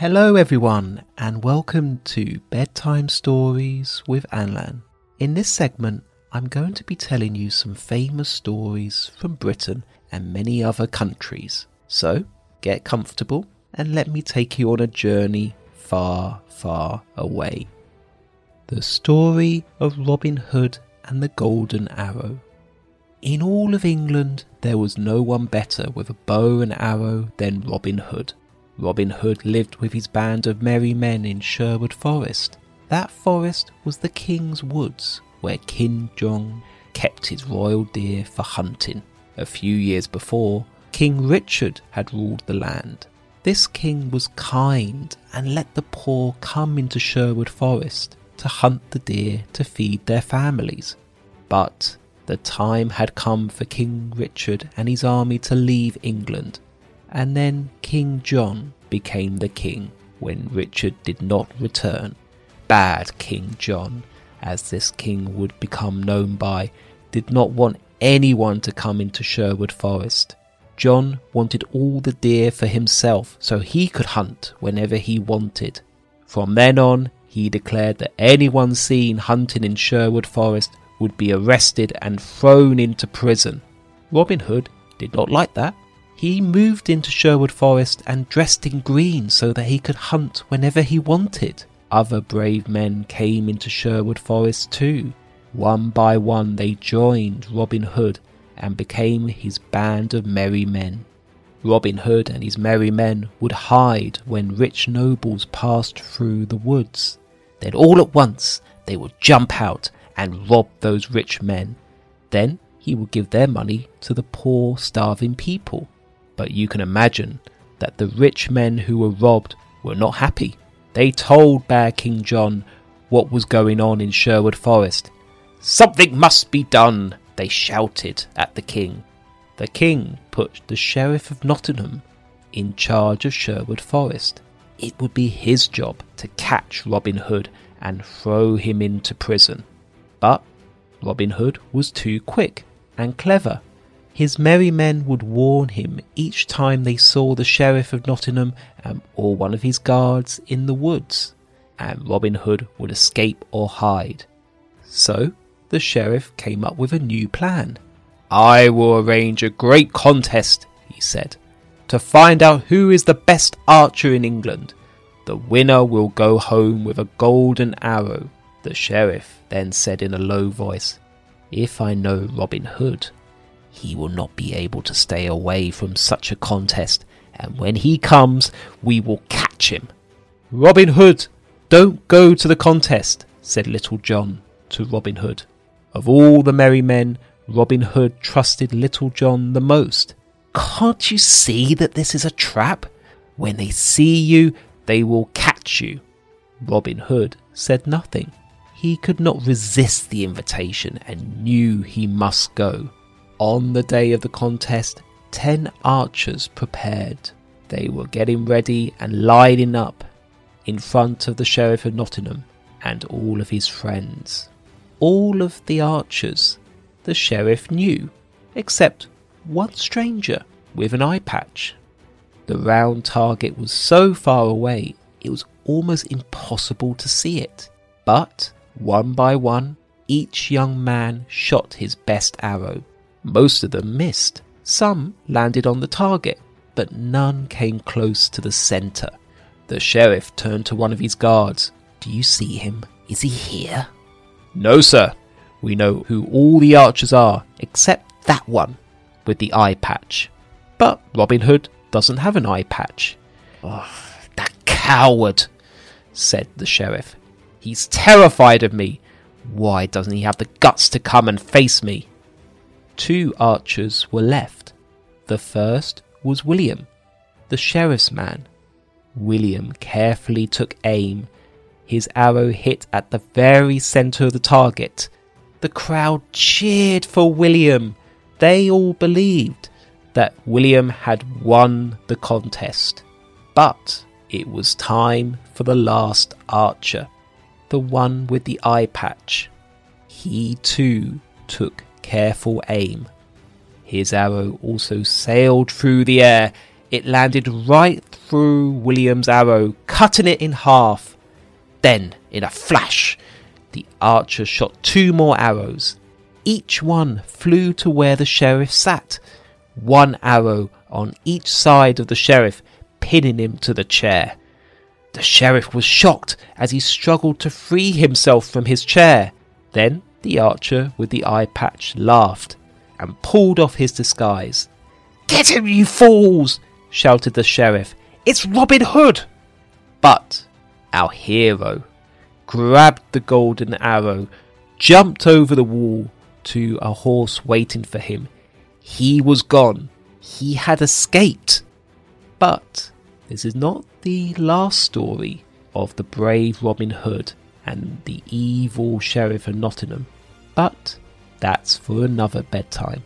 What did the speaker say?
Hello, everyone, and welcome to Bedtime Stories with Anlan. In this segment, I'm going to be telling you some famous stories from Britain and many other countries. So, get comfortable and let me take you on a journey far, far away. The story of Robin Hood and the Golden Arrow. In all of England, there was no one better with a bow and arrow than Robin Hood. Robin Hood lived with his band of merry men in Sherwood Forest. That forest was the King's Woods, where King John kept his royal deer for hunting. A few years before, King Richard had ruled the land. This king was kind and let the poor come into Sherwood Forest to hunt the deer to feed their families. But the time had come for King Richard and his army to leave England and then King John became the king when Richard did not return. Bad King John, as this king would become known by, did not want anyone to come into Sherwood Forest. John wanted all the deer for himself so he could hunt whenever he wanted. From then on, he declared that anyone seen hunting in Sherwood Forest would be arrested and thrown into prison. Robin Hood did not like that. He moved into Sherwood Forest and dressed in green so that he could hunt whenever he wanted. Other brave men came into Sherwood Forest too. One by one they joined Robin Hood and became his band of merry men. Robin Hood and his merry men would hide when rich nobles passed through the woods. Then all at once they would jump out and rob those rich men. Then he would give their money to the poor starving people but you can imagine that the rich men who were robbed were not happy. They told Bad King John what was going on in Sherwood Forest. Something must be done, they shouted at the king. The king put the Sheriff of Nottingham in charge of Sherwood Forest. It would be his job to catch Robin Hood and throw him into prison. But Robin Hood was too quick and clever his merry men would warn him each time they saw the Sheriff of Nottingham um, or one of his guards in the woods, and Robin Hood would escape or hide. So the Sheriff came up with a new plan. I will arrange a great contest, he said, to find out who is the best archer in England. The winner will go home with a golden arrow. The Sheriff then said in a low voice, If I know Robin Hood, he will not be able to stay away from such a contest, and when he comes, we will catch him. Robin Hood, don't go to the contest, said Little John to Robin Hood. Of all the merry men, Robin Hood trusted Little John the most. Can't you see that this is a trap? When they see you, they will catch you. Robin Hood said nothing. He could not resist the invitation and knew he must go. On the day of the contest, ten archers prepared. They were getting ready and lining up in front of the Sheriff of Nottingham and all of his friends. All of the archers the Sheriff knew, except one stranger with an eye patch. The round target was so far away it was almost impossible to see it. But, one by one, each young man shot his best arrow most of them missed. Some landed on the target, but none came close to the centre. The sheriff turned to one of his guards. Do you see him? Is he here? No, sir. We know who all the archers are, except that one with the eye patch. But Robin Hood doesn't have an eye patch. Oh, that coward, said the sheriff. He's terrified of me. Why doesn't he have the guts to come and face me? Two archers were left. The first was William, the sheriff's man. William carefully took aim. His arrow hit at the very centre of the target. The crowd cheered for William. They all believed that William had won the contest. But it was time for the last archer, the one with the eye patch. He too took careful aim. His arrow also sailed through the air. It landed right through William's arrow, cutting it in half. Then, in a flash, the archer shot two more arrows. Each one flew to where the sheriff sat, one arrow on each side of the sheriff, pinning him to the chair. The sheriff was shocked as he struggled to free himself from his chair. Then the archer with the eye patch laughed and pulled off his disguise. Get him, you fools! shouted the sheriff. It's Robin Hood! But our hero grabbed the golden arrow, jumped over the wall to a horse waiting for him. He was gone. He had escaped. But this is not the last story of the brave Robin Hood and the evil Sheriff of Nottingham. But that's for another bedtime.